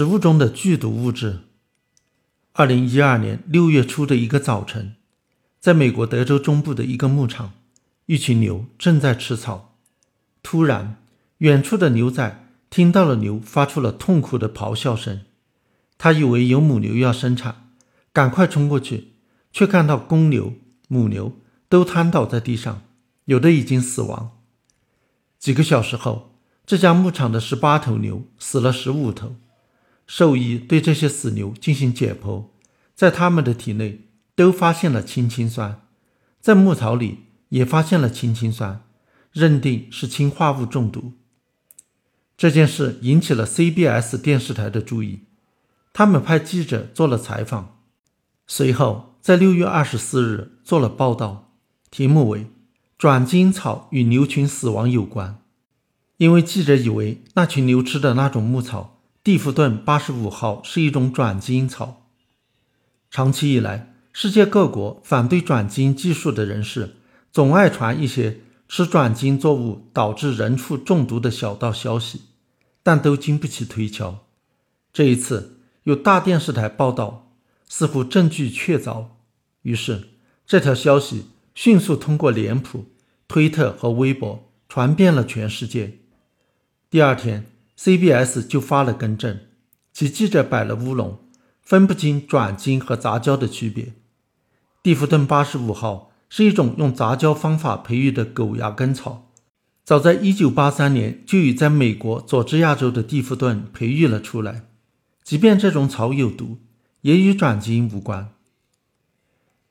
食物中的剧毒物质。二零一二年六月初的一个早晨，在美国德州中部的一个牧场，一群牛正在吃草。突然，远处的牛仔听到了牛发出了痛苦的咆哮声，他以为有母牛要生产，赶快冲过去，却看到公牛、母牛都瘫倒在地上，有的已经死亡。几个小时后，这家牧场的十八头牛死了十五头。兽医对这些死牛进行解剖，在它们的体内都发现了氢氰酸，在牧草里也发现了氢氰酸，认定是氰化物中毒。这件事引起了 CBS 电视台的注意，他们派记者做了采访，随后在六月二十四日做了报道，题目为“转基因草与牛群死亡有关”，因为记者以为那群牛吃的那种牧草。蒂夫顿八十五号是一种转基因草。长期以来，世界各国反对转基因技术的人士总爱传一些吃转基因作物导致人畜中毒的小道消息，但都经不起推敲。这一次，有大电视台报道，似乎证据确凿，于是这条消息迅速通过脸谱、推特和微博传遍了全世界。第二天。CBS 就发了更正，其记者摆了乌龙，分不清转基因和杂交的区别。蒂夫顿八十五号是一种用杂交方法培育的狗牙根草，早在1983年就已在美国佐治亚州的蒂夫顿培育了出来。即便这种草有毒，也与转基因无关。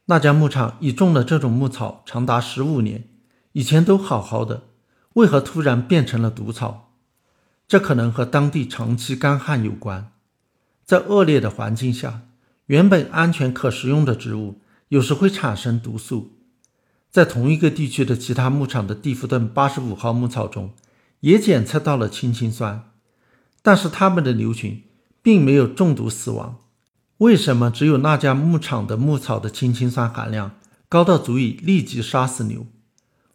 那家牧场已种了这种牧草长达十五年，以前都好好的，为何突然变成了毒草？这可能和当地长期干旱有关，在恶劣的环境下，原本安全可食用的植物有时会产生毒素。在同一个地区的其他牧场的蒂夫顿八十五号牧草中，也检测到了氢氰酸，但是他们的牛群并没有中毒死亡。为什么只有那家牧场的牧草的氢氰酸含量高到足以立即杀死牛？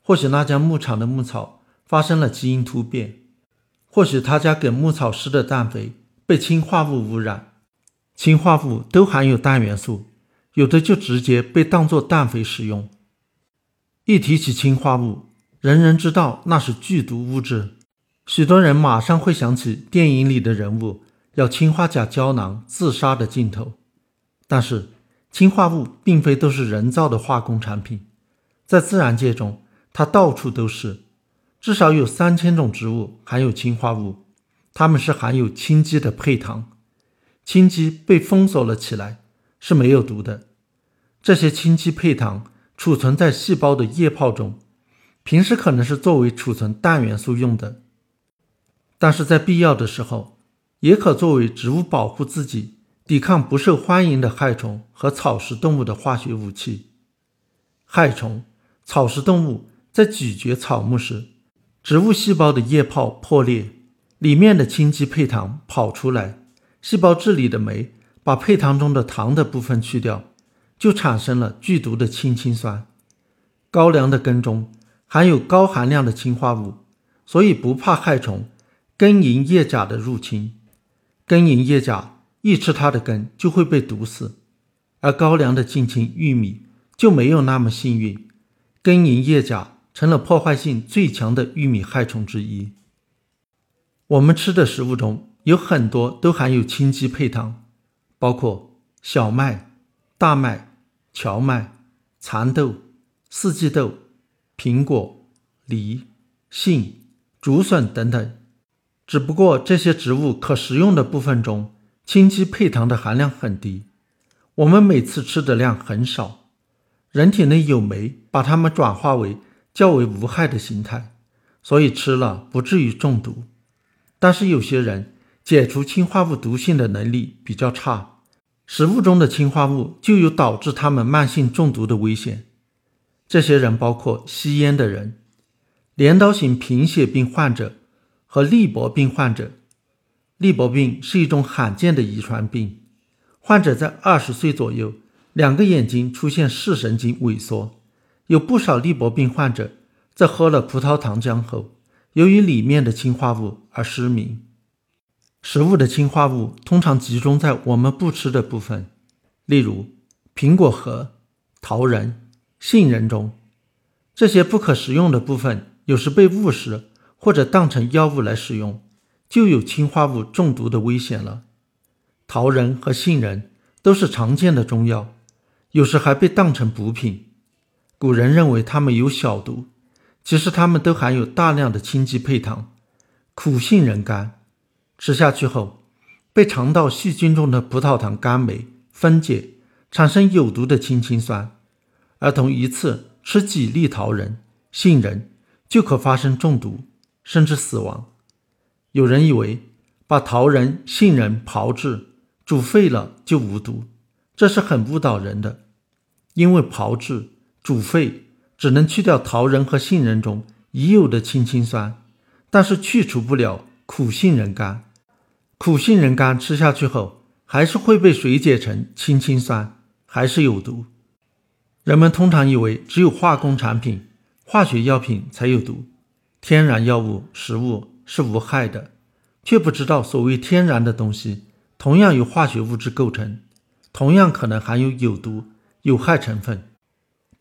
或许那家牧场的牧草发生了基因突变。或许他家给牧草施的氮肥被氰化物污染，氰化物都含有氮元素，有的就直接被当作氮肥使用。一提起氰化物，人人知道那是剧毒物质，许多人马上会想起电影里的人物要氰化钾胶囊自杀的镜头。但是，氰化物并非都是人造的化工产品，在自然界中，它到处都是。至少有三千种植物含有氰化物，它们是含有氰基的配糖，氰基被封锁了起来，是没有毒的。这些氢基配糖储存在细胞的液泡中，平时可能是作为储存氮元素用的，但是在必要的时候，也可作为植物保护自己、抵抗不受欢迎的害虫和草食动物的化学武器。害虫、草食动物在咀嚼草木时，植物细胞的液泡破裂，里面的氢基配糖跑出来，细胞质里的酶把配糖中的糖的部分去掉，就产生了剧毒的氢氰酸。高粱的根中含有高含量的氰化物，所以不怕害虫根蝇叶甲的入侵。根蝇叶甲一吃它的根就会被毒死，而高粱的近亲玉米就没有那么幸运，根蝇叶甲。成了破坏性最强的玉米害虫之一。我们吃的食物中有很多都含有氢基配糖，包括小麦、大麦、荞麦、蚕豆、四季豆、苹果、梨、杏、竹笋等等。只不过这些植物可食用的部分中，氢基配糖的含量很低，我们每次吃的量很少。人体内有酶把它们转化为。较为无害的形态，所以吃了不至于中毒。但是有些人解除氰化物毒性的能力比较差，食物中的氰化物就有导致他们慢性中毒的危险。这些人包括吸烟的人、镰刀型贫血病患者和利伯病患者。利伯病是一种罕见的遗传病，患者在二十岁左右，两个眼睛出现视神经萎缩。有不少利伯病患者在喝了葡萄糖浆后，由于里面的氰化物而失明。食物的氰化物通常集中在我们不吃的部分，例如苹果核、桃仁、杏仁中。这些不可食用的部分有时被误食或者当成药物来使用，就有氰化物中毒的危险了。桃仁和杏仁都是常见的中药，有时还被当成补品。古人认为它们有小毒，其实它们都含有大量的氢基配糖。苦杏仁干吃下去后，被肠道细菌中的葡萄糖苷酶分解，产生有毒的氢氰酸。儿童一次吃几粒桃仁、杏仁就可发生中毒，甚至死亡。有人以为把桃仁、杏仁炮制、煮沸了就无毒，这是很误导人的。因为炮制、煮沸只能去掉桃仁和杏仁中已有的氢氰酸。但是去除不了苦杏仁苷，苦杏仁苷吃下去后还是会被水解成氢氰酸，还是有毒。人们通常以为只有化工产品、化学药品才有毒，天然药物、食物是无害的，却不知道所谓天然的东西同样由化学物质构成，同样可能含有有毒、有害成分。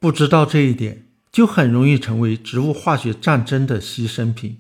不知道这一点，就很容易成为植物化学战争的牺牲品。